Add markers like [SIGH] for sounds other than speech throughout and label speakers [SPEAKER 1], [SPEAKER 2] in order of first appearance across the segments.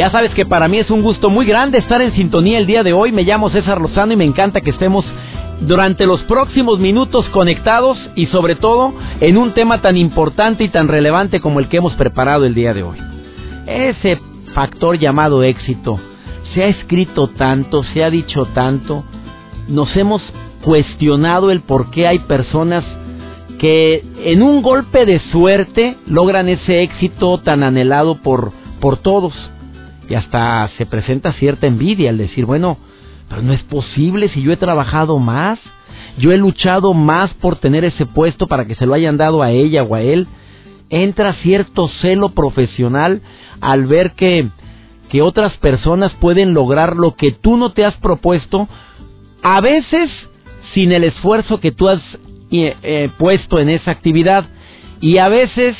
[SPEAKER 1] Ya sabes que para mí es un gusto muy grande estar en sintonía el día de hoy. Me llamo César Lozano y me encanta que estemos durante los próximos minutos conectados y sobre todo en un tema tan importante y tan relevante como el que hemos preparado el día de hoy. Ese factor llamado éxito. Se ha escrito tanto, se ha dicho tanto, nos hemos cuestionado el por qué hay personas que en un golpe de suerte logran ese éxito tan anhelado por, por todos. Y hasta se presenta cierta envidia al decir, bueno, pero no es posible si yo he trabajado más, yo he luchado más por tener ese puesto para que se lo hayan dado a ella o a él. Entra cierto celo profesional al ver que, que otras personas pueden lograr lo que tú no te has propuesto, a veces sin el esfuerzo que tú has eh, eh, puesto en esa actividad y a veces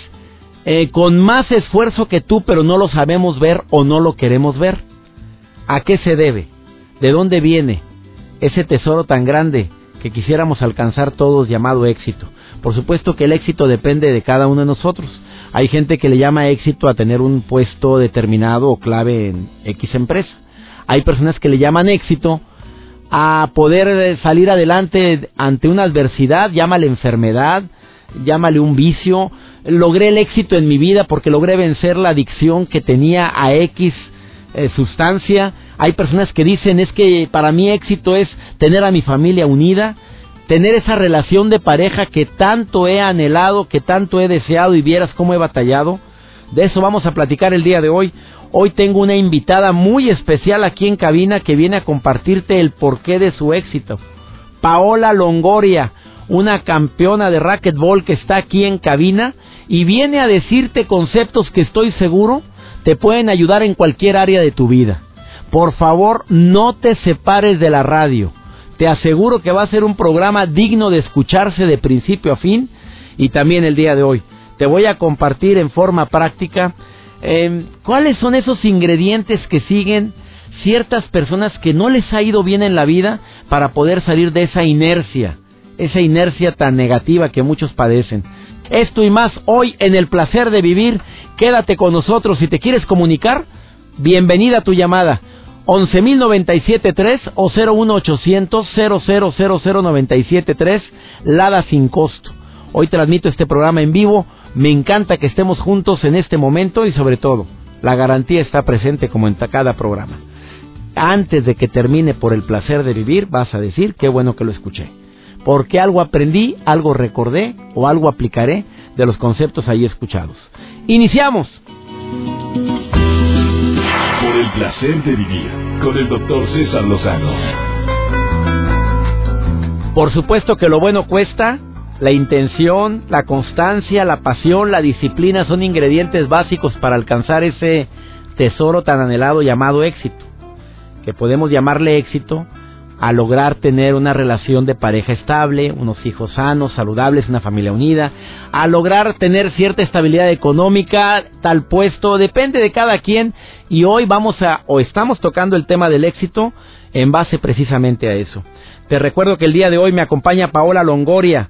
[SPEAKER 1] eh, con más esfuerzo que tú, pero no lo sabemos ver o no lo queremos ver. ¿A qué se debe? ¿De dónde viene ese tesoro tan grande que quisiéramos alcanzar todos llamado éxito? Por supuesto que el éxito depende de cada uno de nosotros. Hay gente que le llama éxito a tener un puesto determinado o clave en X empresa. Hay personas que le llaman éxito a poder salir adelante ante una adversidad, llámale enfermedad, llámale un vicio, logré el éxito en mi vida porque logré vencer la adicción que tenía a X eh, sustancia. Hay personas que dicen es que para mí éxito es tener a mi familia unida, tener esa relación de pareja que tanto he anhelado, que tanto he deseado y vieras cómo he batallado. De eso vamos a platicar el día de hoy. Hoy tengo una invitada muy especial aquí en cabina que viene a compartirte el porqué de su éxito. Paola Longoria, una campeona de racquetball que está aquí en cabina y viene a decirte conceptos que estoy seguro te pueden ayudar en cualquier área de tu vida. Por favor, no te separes de la radio. Te aseguro que va a ser un programa digno de escucharse de principio a fin y también el día de hoy. Te voy a compartir en forma práctica eh, cuáles son esos ingredientes que siguen ciertas personas que no les ha ido bien en la vida para poder salir de esa inercia, esa inercia tan negativa que muchos padecen. Esto y más hoy en el placer de vivir. Quédate con nosotros. Si te quieres comunicar, bienvenida a tu llamada. 11.097.3 o 01800 0000973 Lada sin costo. Hoy transmito este programa en vivo. Me encanta que estemos juntos en este momento y sobre todo, la garantía está presente como en cada programa. Antes de que termine por el placer de vivir, vas a decir qué bueno que lo escuché porque algo aprendí, algo recordé o algo aplicaré de los conceptos ahí escuchados. Iniciamos.
[SPEAKER 2] Por el placer de vivir con el doctor César Lozano.
[SPEAKER 1] Por supuesto que lo bueno cuesta, la intención, la constancia, la pasión, la disciplina son ingredientes básicos para alcanzar ese tesoro tan anhelado llamado éxito, que podemos llamarle éxito a lograr tener una relación de pareja estable, unos hijos sanos, saludables, una familia unida, a lograr tener cierta estabilidad económica, tal puesto, depende de cada quien y hoy vamos a o estamos tocando el tema del éxito en base precisamente a eso. Te recuerdo que el día de hoy me acompaña Paola Longoria,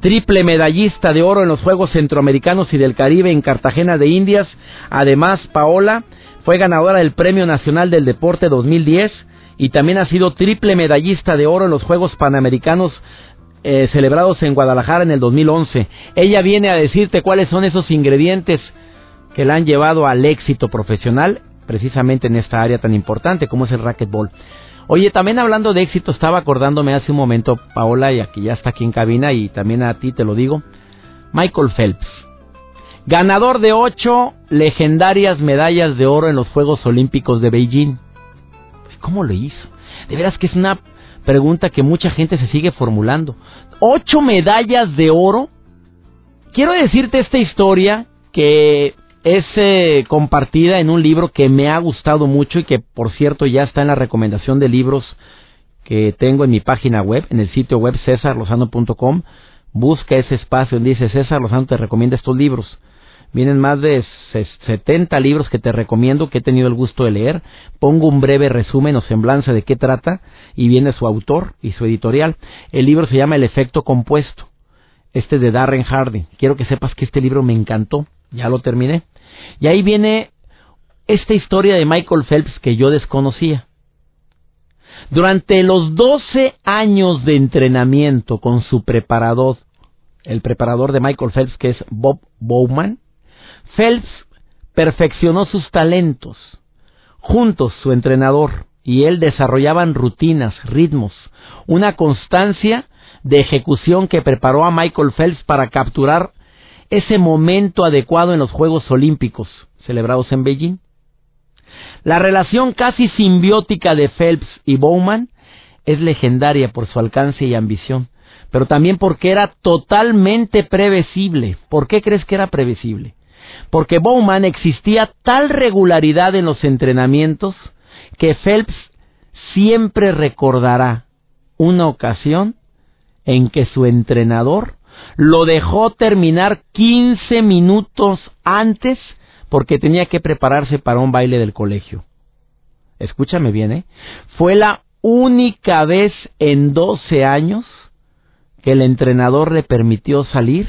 [SPEAKER 1] triple medallista de oro en los Juegos Centroamericanos y del Caribe en Cartagena de Indias. Además, Paola fue ganadora del Premio Nacional del Deporte 2010 y también ha sido triple medallista de oro en los Juegos Panamericanos eh, celebrados en Guadalajara en el 2011. Ella viene a decirte cuáles son esos ingredientes que la han llevado al éxito profesional, precisamente en esta área tan importante como es el racquetball. Oye, también hablando de éxito, estaba acordándome hace un momento, Paola, y aquí ya está aquí en cabina, y también a ti te lo digo, Michael Phelps, ganador de ocho legendarias medallas de oro en los Juegos Olímpicos de Beijing. ¿Cómo lo hizo? De veras que es una pregunta que mucha gente se sigue formulando. ¿Ocho medallas de oro? Quiero decirte esta historia que es eh, compartida en un libro que me ha gustado mucho y que por cierto ya está en la recomendación de libros que tengo en mi página web, en el sitio web cesarlosano.com. Busca ese espacio donde dice César Lozano te recomienda estos libros. Vienen más de 70 libros que te recomiendo, que he tenido el gusto de leer. Pongo un breve resumen o semblanza de qué trata y viene su autor y su editorial. El libro se llama El efecto compuesto. Este de Darren Hardy. Quiero que sepas que este libro me encantó. Ya lo terminé. Y ahí viene esta historia de Michael Phelps que yo desconocía. Durante los 12 años de entrenamiento con su preparador, el preparador de Michael Phelps que es Bob Bowman, Phelps perfeccionó sus talentos. Juntos su entrenador y él desarrollaban rutinas, ritmos, una constancia de ejecución que preparó a Michael Phelps para capturar ese momento adecuado en los Juegos Olímpicos celebrados en Beijing. La relación casi simbiótica de Phelps y Bowman es legendaria por su alcance y ambición, pero también porque era totalmente previsible. ¿Por qué crees que era previsible? Porque Bowman existía tal regularidad en los entrenamientos que Phelps siempre recordará una ocasión en que su entrenador lo dejó terminar 15 minutos antes porque tenía que prepararse para un baile del colegio. Escúchame bien, ¿eh? Fue la única vez en 12 años que el entrenador le permitió salir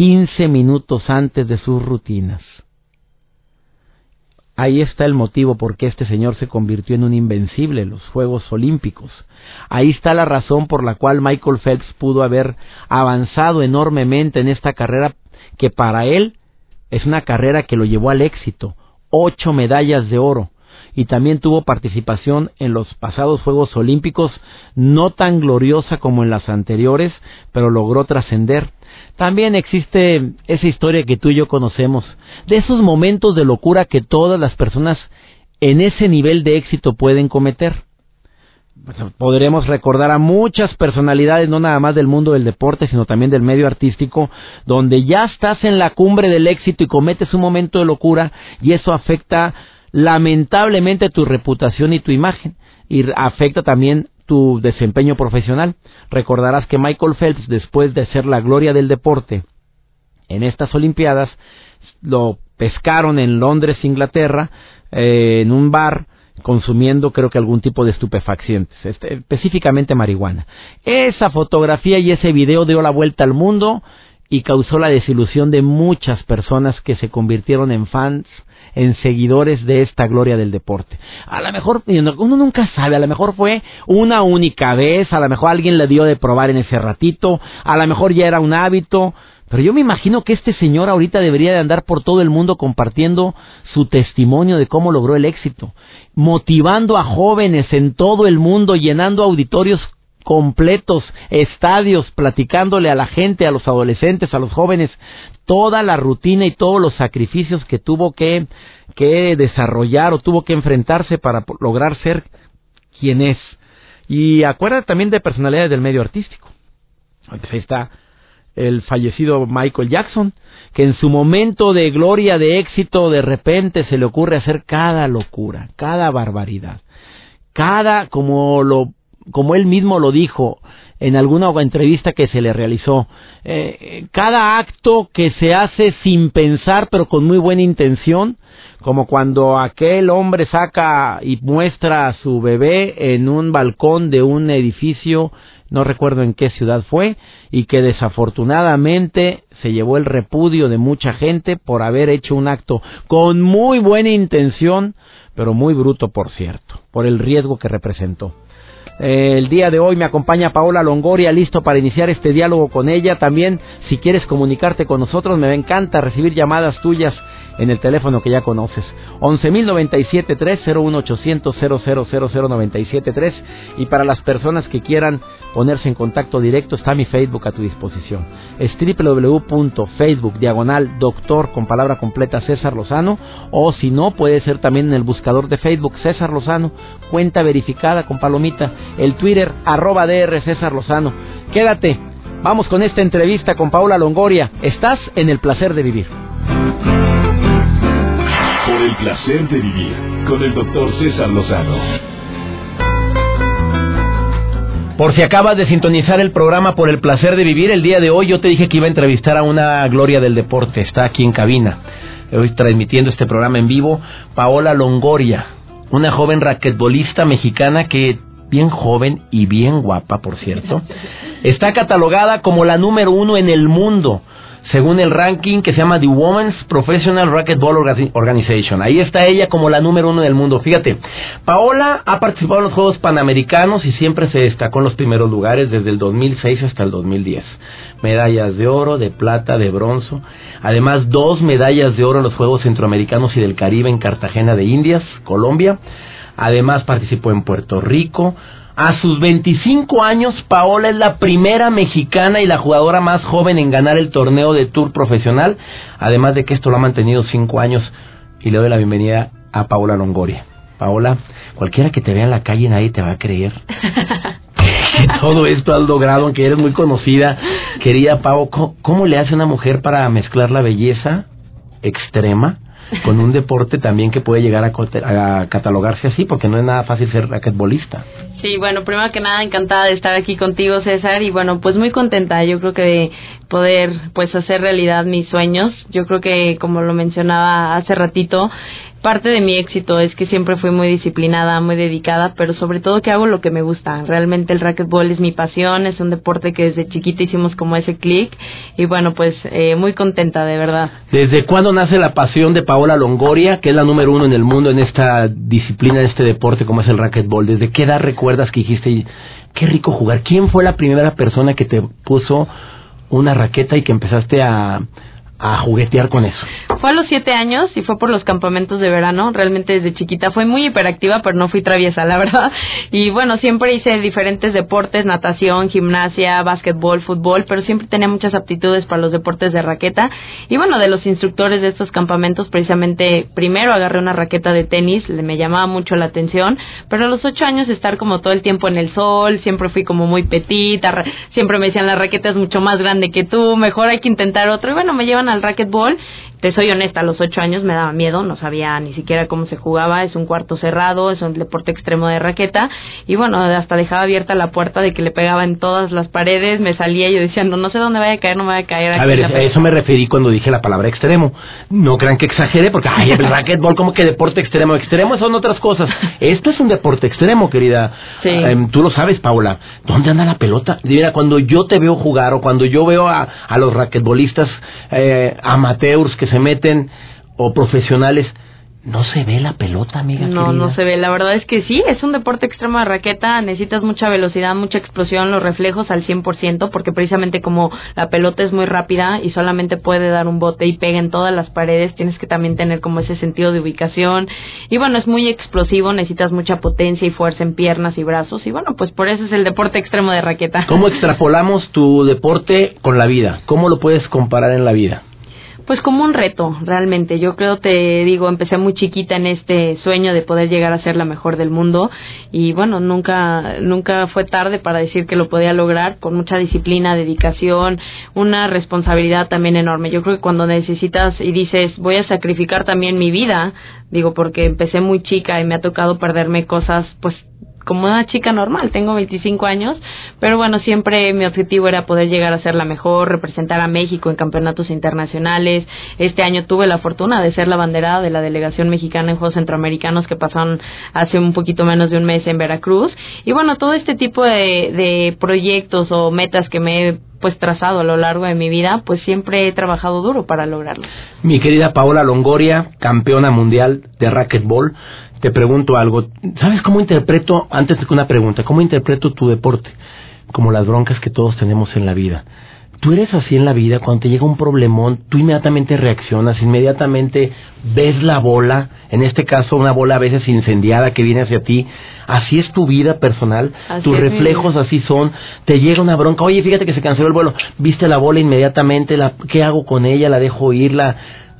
[SPEAKER 1] 15 minutos antes de sus rutinas. Ahí está el motivo por qué este señor se convirtió en un invencible en los Juegos Olímpicos. Ahí está la razón por la cual Michael Phelps pudo haber avanzado enormemente en esta carrera que para él es una carrera que lo llevó al éxito. Ocho medallas de oro. Y también tuvo participación en los pasados Juegos Olímpicos, no tan gloriosa como en las anteriores, pero logró trascender. También existe esa historia que tú y yo conocemos, de esos momentos de locura que todas las personas en ese nivel de éxito pueden cometer. Podremos recordar a muchas personalidades, no nada más del mundo del deporte, sino también del medio artístico, donde ya estás en la cumbre del éxito y cometes un momento de locura y eso afecta lamentablemente tu reputación y tu imagen y afecta también tu desempeño profesional. Recordarás que Michael Phelps, después de ser la gloria del deporte en estas Olimpiadas, lo pescaron en Londres, Inglaterra, eh, en un bar, consumiendo creo que algún tipo de estupefacientes, este, específicamente marihuana. Esa fotografía y ese video dio la vuelta al mundo y causó la desilusión de muchas personas que se convirtieron en fans, en seguidores de esta gloria del deporte. A lo mejor, uno nunca sabe, a lo mejor fue una única vez, a lo mejor alguien le dio de probar en ese ratito, a lo mejor ya era un hábito, pero yo me imagino que este señor ahorita debería de andar por todo el mundo compartiendo su testimonio de cómo logró el éxito, motivando a jóvenes en todo el mundo, llenando auditorios completos, estadios, platicándole a la gente, a los adolescentes, a los jóvenes, toda la rutina y todos los sacrificios que tuvo que, que desarrollar o tuvo que enfrentarse para lograr ser quien es. Y acuérdate también de personalidades del medio artístico. Pues ahí está el fallecido Michael Jackson, que en su momento de gloria, de éxito, de repente se le ocurre hacer cada locura, cada barbaridad, cada, como lo, como él mismo lo dijo en alguna entrevista que se le realizó, eh, cada acto que se hace sin pensar pero con muy buena intención, como cuando aquel hombre saca y muestra a su bebé en un balcón de un edificio no recuerdo en qué ciudad fue, y que desafortunadamente se llevó el repudio de mucha gente por haber hecho un acto con muy buena intención, pero muy bruto, por cierto, por el riesgo que representó. Eh, el día de hoy me acompaña Paola Longoria, listo para iniciar este diálogo con ella. También, si quieres comunicarte con nosotros, me encanta recibir llamadas tuyas en el teléfono que ya conoces. 11.097.3 3 y para las personas que quieran ponerse en contacto directo está mi Facebook a tu disposición. Es www.facebook diagonal doctor con palabra completa César Lozano o si no puede ser también en el buscador de Facebook César Lozano, cuenta verificada con palomita, el Twitter arroba DR César Lozano. Quédate, vamos con esta entrevista con Paula Longoria. Estás en el placer de vivir.
[SPEAKER 2] el placer de vivir con el doctor César Lozano.
[SPEAKER 1] Por si acabas de sintonizar el programa por el placer de vivir, el día de hoy yo te dije que iba a entrevistar a una gloria del deporte, está aquí en cabina, hoy transmitiendo este programa en vivo, Paola Longoria, una joven raquetbolista mexicana que bien joven y bien guapa, por cierto. Está catalogada como la número uno en el mundo, según el ranking que se llama The Women's Professional Racquetball Organization. Ahí está ella como la número uno en el mundo. Fíjate, Paola ha participado en los Juegos Panamericanos y siempre se destacó en los primeros lugares desde el 2006 hasta el 2010. Medallas de oro, de plata, de bronce. Además, dos medallas de oro en los Juegos Centroamericanos y del Caribe en Cartagena de Indias, Colombia Además participó en Puerto Rico. A sus 25 años, Paola es la primera mexicana y la jugadora más joven en ganar el torneo de Tour profesional. Además de que esto lo ha mantenido 5 años. Y le doy la bienvenida a Paola Longoria. Paola, cualquiera que te vea en la calle nadie te va a creer. que [LAUGHS] [LAUGHS] todo esto has logrado, aunque eres muy conocida. Querida Pau, ¿cómo le hace una mujer para mezclar la belleza extrema con un deporte también que puede llegar a, catalogarse así, porque no es nada fácil ser raquetbolista.
[SPEAKER 3] Sí, bueno, primero que nada encantada de estar aquí contigo, César, y bueno, pues muy contenta, yo creo que de poder pues hacer realidad mis sueños. Yo creo que como lo mencionaba hace ratito, parte de mi éxito es que siempre fui muy disciplinada, muy dedicada, pero sobre todo que hago lo que me gusta. Realmente el racquetball es mi pasión, es un deporte que desde chiquita hicimos como ese clic y bueno, pues eh, muy contenta de verdad.
[SPEAKER 1] ¿Desde cuándo nace la pasión de Paola Longoria, que es la número uno en el mundo en esta disciplina, en este deporte como es el racquetball? ¿Desde qué edad recuerdas que dijiste, qué rico jugar? ¿Quién fue la primera persona que te puso una raqueta y que empezaste a a juguetear con eso?
[SPEAKER 3] Fue a los siete años y fue por los campamentos de verano. Realmente desde chiquita fue muy hiperactiva, pero no fui traviesa, la verdad. [LAUGHS] Y bueno, siempre hice diferentes deportes, natación, gimnasia, básquetbol, fútbol, pero siempre tenía muchas aptitudes para los deportes de raqueta. Y bueno, de los instructores de estos campamentos, precisamente primero agarré una raqueta de tenis, me llamaba mucho la atención, pero a los ocho años estar como todo el tiempo en el sol, siempre fui como muy petita, siempre me decían la raqueta es mucho más grande que tú, mejor hay que intentar otro. Y bueno, me llevan al racquetball. Te soy honesta, a los ocho años me daba miedo, no sabía ni siquiera cómo se jugaba, es un cuarto cerrado, es un deporte extremo de raqueta. Y bueno, hasta dejaba abierta la puerta de que le pegaba en todas las paredes, me salía y yo decía, no, no sé dónde vaya a caer, no me vaya a caer.
[SPEAKER 1] a ver, a eso me referí cuando dije la palabra extremo. No crean que exagere, porque, ay, el racquetball, como que deporte extremo. Extremo son otras cosas. Esto es un deporte extremo, querida. Sí. Em, tú lo sabes, Paula. ¿Dónde anda la pelota? Mira, cuando yo te veo jugar o cuando yo veo a, a los raquetbolistas eh, amateurs que se meten o profesionales, no se ve la pelota, amiga.
[SPEAKER 3] No, no se ve. La verdad es que sí, es un deporte extremo de raqueta. Necesitas mucha velocidad, mucha explosión, los reflejos al 100%, porque precisamente como la pelota es muy rápida y solamente puede dar un bote y pega en todas las paredes, tienes que también tener como ese sentido de ubicación. Y bueno, es muy explosivo, necesitas mucha potencia y fuerza en piernas y brazos. Y bueno, pues por eso es el deporte extremo de raqueta.
[SPEAKER 1] ¿Cómo extrapolamos tu deporte con la vida? ¿Cómo lo puedes comparar en la vida?
[SPEAKER 3] Pues como un reto, realmente. Yo creo, te digo, empecé muy chiquita en este sueño de poder llegar a ser la mejor del mundo y bueno, nunca, nunca fue tarde para decir que lo podía lograr con mucha disciplina, dedicación, una responsabilidad también enorme. Yo creo que cuando necesitas y dices, voy a sacrificar también mi vida, digo, porque empecé muy chica y me ha tocado perderme cosas, pues como una chica normal, tengo 25 años, pero bueno, siempre mi objetivo era poder llegar a ser la mejor, representar a México en campeonatos internacionales. Este año tuve la fortuna de ser la banderada de la delegación mexicana en Juegos Centroamericanos que pasaron hace un poquito menos de un mes en Veracruz. Y bueno, todo este tipo de, de proyectos o metas que me he pues trazado a lo largo de mi vida, pues siempre he trabajado duro para lograrlo.
[SPEAKER 1] Mi querida Paola Longoria, campeona mundial de racquetball, te pregunto algo. ¿Sabes cómo interpreto, antes de una pregunta, cómo interpreto tu deporte? Como las broncas que todos tenemos en la vida. Tú eres así en la vida, cuando te llega un problemón, tú inmediatamente reaccionas, inmediatamente ves la bola, en este caso una bola a veces incendiada que viene hacia ti. Así es tu vida personal, tus reflejos así son. Te llega una bronca, oye, fíjate que se canceló el vuelo, viste la bola inmediatamente, la, ¿qué hago con ella? ¿La dejo ir?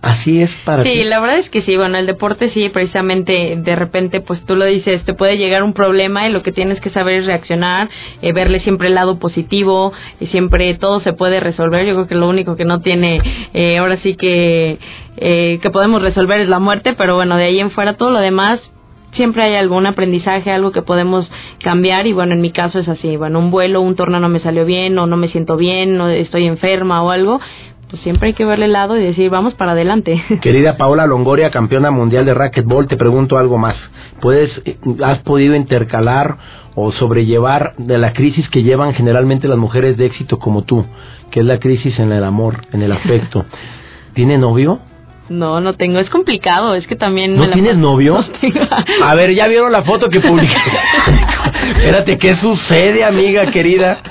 [SPEAKER 4] Así es para
[SPEAKER 3] sí,
[SPEAKER 4] ti.
[SPEAKER 3] Sí, la verdad es que sí, bueno, el deporte sí, precisamente de repente, pues tú lo dices, te puede llegar un problema y lo que tienes que saber es reaccionar, eh, verle siempre el lado positivo y siempre todo se puede resolver. Yo creo que lo único que no tiene, eh, ahora sí que, eh, que podemos resolver es la muerte, pero bueno, de ahí en fuera todo lo demás siempre hay algún aprendizaje, algo que podemos cambiar y bueno, en mi caso es así, bueno, un vuelo, un torneo no me salió bien o no me siento bien, no estoy enferma o algo, pues siempre hay que verle el lado y decir, vamos para adelante. [LAUGHS]
[SPEAKER 4] Querida Paola Longoria, campeona mundial de racquetball, te pregunto algo más. ¿Puedes, has podido intercalar o sobrellevar de la crisis que llevan generalmente las mujeres de éxito como tú, que es la crisis en el amor, en el afecto? [LAUGHS] ¿Tiene novio?
[SPEAKER 3] No, no tengo. Es complicado. Es que también.
[SPEAKER 4] ¿No tienes novio? [LAUGHS] A ver, ¿ya vieron la foto que publiqué? [LAUGHS] Espérate, ¿qué sucede, amiga querida?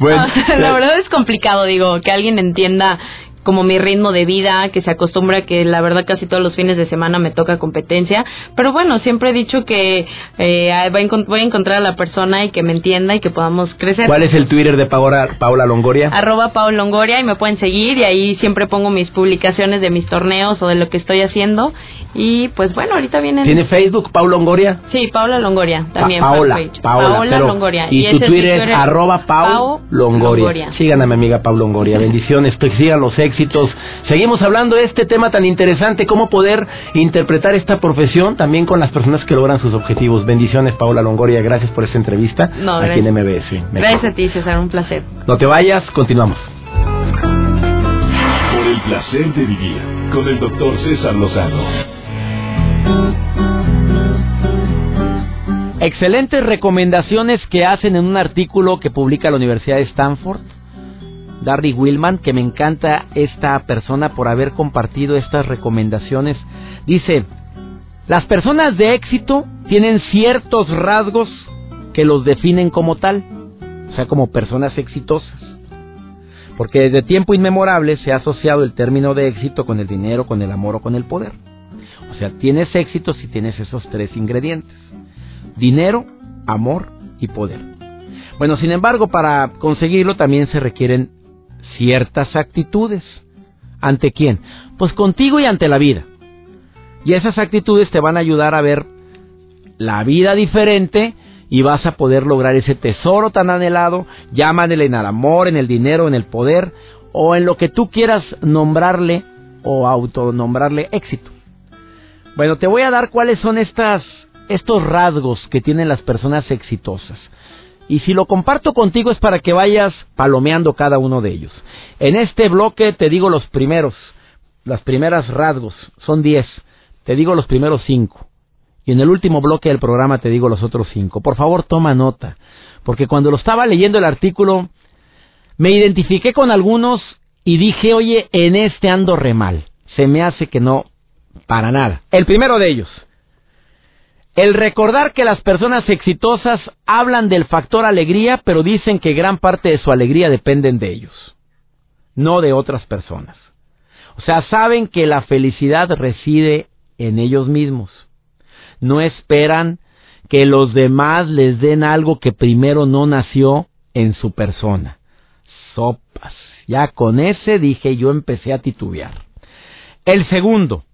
[SPEAKER 3] Bueno, la verdad es complicado, digo, que alguien entienda como mi ritmo de vida, que se acostumbra que la verdad casi todos los fines de semana me toca competencia, pero bueno, siempre he dicho que eh, voy a encontrar a la persona y que me entienda y que podamos crecer.
[SPEAKER 4] ¿Cuál es el Twitter de Paola, Paula Longoria?
[SPEAKER 3] Arroba Paula Longoria y me pueden seguir y ahí siempre pongo mis publicaciones de mis torneos o de lo que estoy haciendo y pues bueno, ahorita vienen...
[SPEAKER 4] ¿Tiene Facebook Paula Longoria?
[SPEAKER 3] Sí, Paula Longoria también.
[SPEAKER 4] Paola, Paola,
[SPEAKER 3] Longoria.
[SPEAKER 4] Y, tu Twitter, es arroba Pau, Longoria. Sigan a mi amiga Paula Longoria. [LAUGHS] Bendiciones, que sigan los éxitos. Seguimos hablando de este tema tan interesante, cómo poder interpretar esta profesión también con las personas que logran sus objetivos. Bendiciones, Paula Longoria, gracias por esta entrevista
[SPEAKER 3] no,
[SPEAKER 4] aquí en MBS.
[SPEAKER 3] Gracias a ti, César, un placer.
[SPEAKER 4] No te vayas, continuamos.
[SPEAKER 2] Por el placer de vivir con el doctor César Lozano.
[SPEAKER 1] Excelentes recomendaciones que hacen en un artículo que publica la Universidad de Stanford Darry Willman, que me encanta esta persona por haber compartido estas recomendaciones. Dice, las personas de éxito tienen ciertos rasgos que los definen como tal, o sea, como personas exitosas. Porque desde tiempo inmemorable se ha asociado el término de éxito con el dinero, con el amor o con el poder. O sea, tienes éxito si tienes esos tres ingredientes. Dinero, amor y poder. Bueno, sin embargo, para conseguirlo también se requieren ciertas actitudes. ¿Ante quién? Pues contigo y ante la vida. Y esas actitudes te van a ayudar a ver la vida diferente y vas a poder lograr ese tesoro tan anhelado, llámanle en el amor, en el dinero, en el poder o en lo que tú quieras nombrarle o autonombrarle éxito. Bueno, te voy a dar cuáles son estas estos rasgos que tienen las personas exitosas. Y si lo comparto contigo es para que vayas palomeando cada uno de ellos. En este bloque te digo los primeros, las primeras rasgos, son diez. Te digo los primeros cinco. Y en el último bloque del programa te digo los otros cinco. Por favor, toma nota. Porque cuando lo estaba leyendo el artículo, me identifiqué con algunos y dije, oye, en este ando re mal. Se me hace que no, para nada. El primero de ellos. El recordar que las personas exitosas hablan del factor alegría, pero dicen que gran parte de su alegría dependen de ellos, no de otras personas. O sea, saben que la felicidad reside en ellos mismos. No esperan que los demás les den algo que primero no nació en su persona. Sopas. Ya con ese dije yo empecé a titubear. El segundo,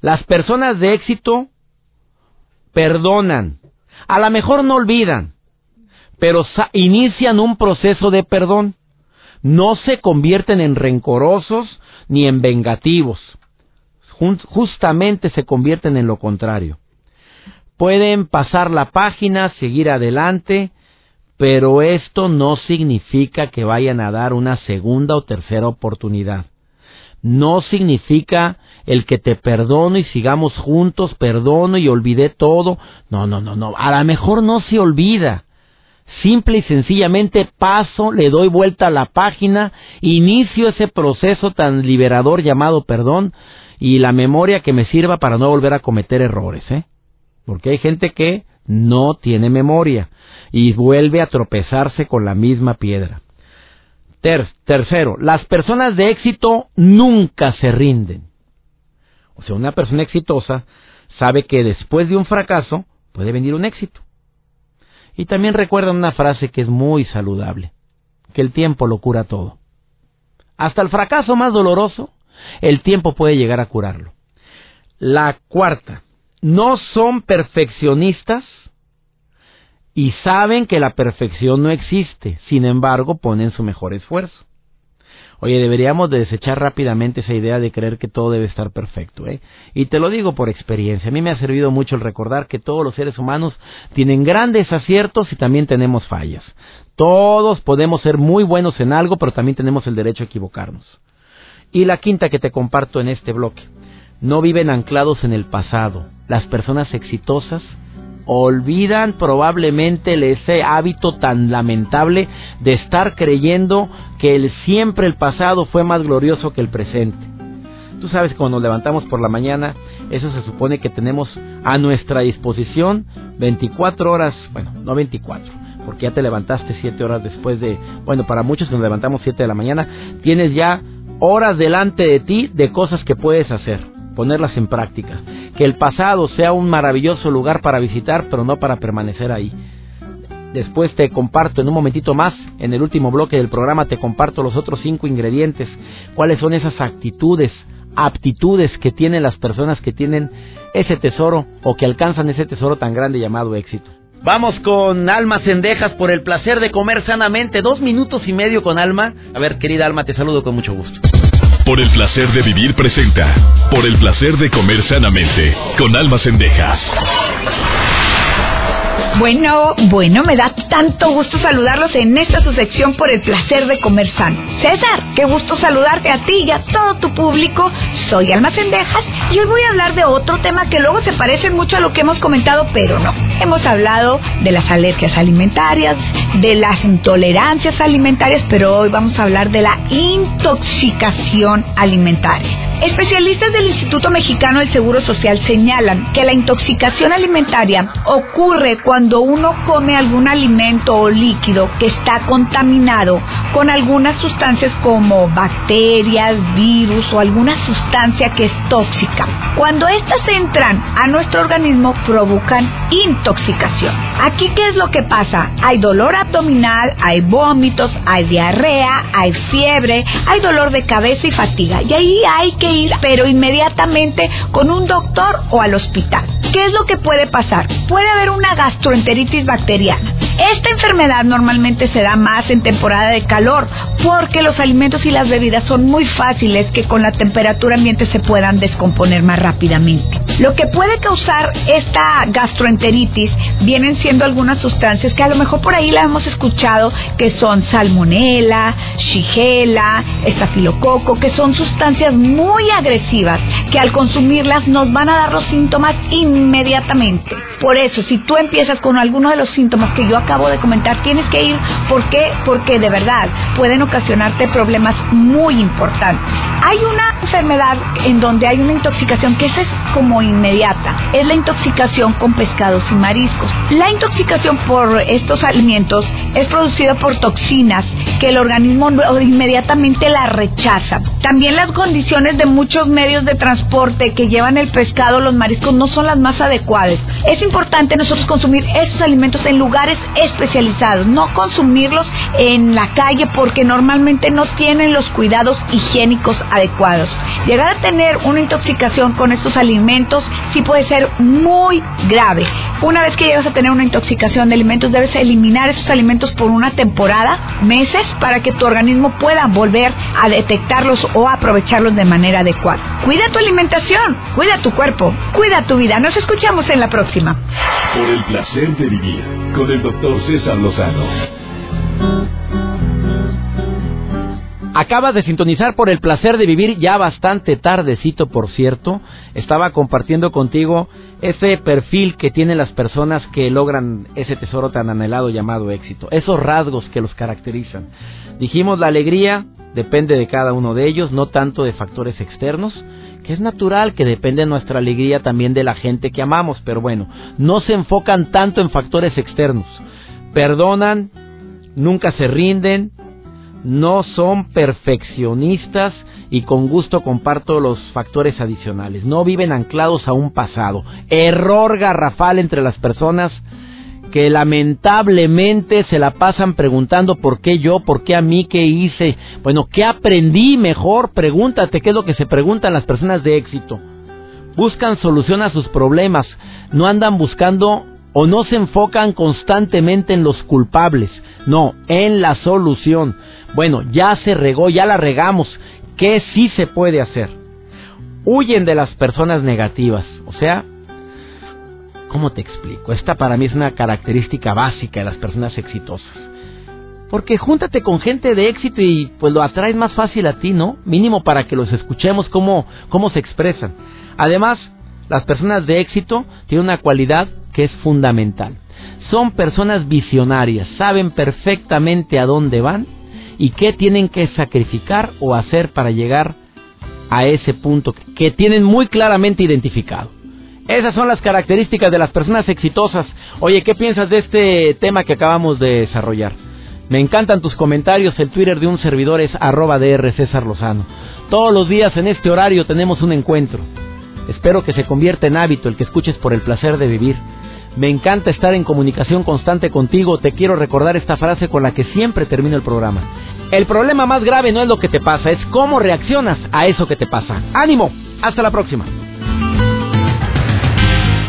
[SPEAKER 1] las personas de éxito perdonan. A lo mejor no olvidan, pero inician un proceso de perdón. No se convierten en rencorosos ni en vengativos. Justamente se convierten en lo contrario. Pueden pasar la página, seguir adelante, pero esto no significa que vayan a dar una segunda o tercera oportunidad. No significa el que te perdono y sigamos juntos, perdono y olvidé todo. No, no, no, no. A lo mejor no se olvida. Simple y sencillamente paso, le doy vuelta a la página, inicio ese proceso tan liberador llamado perdón y la memoria que me sirva para no volver a cometer errores, ¿eh? Porque hay gente que no tiene memoria y vuelve a tropezarse con la misma piedra. tercero, las personas de éxito nunca se rinden. O sea, una persona exitosa sabe que después de un fracaso puede venir un éxito. Y también recuerdan una frase que es muy saludable, que el tiempo lo cura todo. Hasta el fracaso más doloroso el tiempo puede llegar a curarlo. La cuarta, no son perfeccionistas y saben que la perfección no existe, sin embargo ponen su mejor esfuerzo. Oye, deberíamos de desechar rápidamente esa idea de creer que todo debe estar perfecto, ¿eh? Y te lo digo por experiencia. A mí me ha servido mucho el recordar que todos los seres humanos tienen grandes aciertos y también tenemos fallas. Todos podemos ser muy buenos en algo, pero también tenemos el derecho a equivocarnos. Y la quinta que te comparto en este bloque. No viven anclados en el pasado. Las personas exitosas olvidan probablemente ese hábito tan lamentable de estar creyendo que el siempre el pasado fue más glorioso que el presente. Tú sabes, cuando nos levantamos por la mañana, eso se supone que tenemos a nuestra disposición 24 horas, bueno, no 24, porque ya te levantaste 7 horas después de, bueno, para muchos que nos levantamos 7 de la mañana, tienes ya horas delante de ti de cosas que puedes hacer ponerlas en práctica. Que el pasado sea un maravilloso lugar para visitar, pero no para permanecer ahí. Después te comparto en un momentito más, en el último bloque del programa, te comparto los otros cinco ingredientes. ¿Cuáles son esas actitudes, aptitudes que tienen las personas que tienen ese tesoro o que alcanzan ese tesoro tan grande llamado éxito? Vamos con Alma Cendejas por el placer de comer sanamente. Dos minutos y medio con Alma. A ver, querida Alma, te saludo con mucho gusto.
[SPEAKER 2] Por el placer de vivir presenta. Por el placer de comer sanamente. Con almas cendejas.
[SPEAKER 5] Bueno, bueno, me da tanto gusto saludarlos en esta su sección por el placer de comer sano. César, qué gusto saludarte a ti y a todo tu público. Soy Alma Cendejas y hoy voy a hablar de otro tema que luego se parece mucho a lo que hemos comentado, pero no. Hemos hablado de las alergias alimentarias, de las intolerancias alimentarias, pero hoy vamos a hablar de la intoxicación alimentaria. Especialistas del Instituto Mexicano del Seguro Social señalan que la intoxicación alimentaria ocurre cuando uno come algún alimento o líquido que está contaminado con algunas sustancias como bacterias, virus o alguna sustancia que es tóxica. Cuando estas entran a nuestro organismo provocan intoxicación. Aquí qué es lo que pasa? Hay dolor abdominal, hay vómitos, hay diarrea, hay fiebre, hay dolor de cabeza y fatiga. Y ahí hay que ir, pero inmediatamente con un doctor o al hospital. ¿Qué es lo que puede pasar? Puede haber una gastroenteritis bacteriana. Esta enfermedad normalmente se da más en temporada de calor porque los alimentos y las bebidas son muy fáciles que con la temperatura ambiente se puedan descomponer más rápidamente. Lo que puede causar esta gastroenteritis vienen siendo algunas sustancias que a lo mejor por ahí la hemos escuchado que son salmonela, shigella, estafilococo, que son sustancias muy agresivas que al consumirlas nos van a dar los síntomas inmediatamente. Por eso, si tú empiezas con alguno de los síntomas que yo acabo de comentar, tienes que ir. ¿Por qué? Porque de verdad pueden ocasionarte problemas muy importantes. Hay una enfermedad en donde hay una intoxicación que es como inmediata. Es la intoxicación con pescados y mariscos. La intoxicación por estos alimentos es producida por toxinas que el organismo inmediatamente la rechaza. También las condiciones de muchos medios de transporte que llevan el pescado, los mariscos, no son las más adecuadas. Es importante nosotros consumir esos alimentos en lugares especializados, no consumirlos en la calle porque normalmente no tienen los cuidados higiénicos adecuados. Llegar a tener una intoxicación con estos alimentos sí puede ser muy grave. Una vez que llegas a tener una intoxicación de alimentos, debes eliminar esos alimentos por una temporada, meses, para que tu organismo pueda volver a detectarlos o aprovecharlos de manera Cuida tu alimentación, cuida tu cuerpo, cuida tu vida. Nos escuchamos en la próxima.
[SPEAKER 2] Por el placer de vivir con el doctor César Lozano.
[SPEAKER 1] Acabas de sintonizar por el placer de vivir ya bastante tardecito, por cierto. Estaba compartiendo contigo ese perfil que tienen las personas que logran ese tesoro tan anhelado llamado éxito, esos rasgos que los caracterizan. Dijimos la alegría depende de cada uno de ellos, no tanto de factores externos, que es natural que depende nuestra alegría también de la gente que amamos, pero bueno, no se enfocan tanto en factores externos. Perdonan, nunca se rinden, no son perfeccionistas y con gusto comparto los factores adicionales. No viven anclados a un pasado. Error garrafal entre las personas que lamentablemente se la pasan preguntando por qué yo, por qué a mí, qué hice. Bueno, ¿qué aprendí mejor? Pregúntate qué es lo que se preguntan las personas de éxito. Buscan solución a sus problemas, no andan buscando o no se enfocan constantemente en los culpables, no, en la solución. Bueno, ya se regó, ya la regamos, ¿qué sí se puede hacer? Huyen de las personas negativas, o sea, ¿Cómo te explico? Esta para mí es una característica básica de las personas exitosas. Porque júntate con gente de éxito y pues lo atraes más fácil a ti, ¿no? Mínimo para que los escuchemos cómo, cómo se expresan. Además, las personas de éxito tienen una cualidad que es fundamental. Son personas visionarias, saben perfectamente a dónde van y qué tienen que sacrificar o hacer para llegar a ese punto que tienen muy claramente identificado. Esas son las características de las personas exitosas. Oye, ¿qué piensas de este tema que acabamos de desarrollar? Me encantan tus comentarios. El Twitter de un servidor es arroba DR César Lozano. Todos los días en este horario tenemos un encuentro. Espero que se convierta en hábito el que escuches por el placer de vivir. Me encanta estar en comunicación constante contigo. Te quiero recordar esta frase con la que siempre termino el programa. El problema más grave no es lo que te pasa, es cómo reaccionas a eso que te pasa. ¡Ánimo! Hasta la próxima.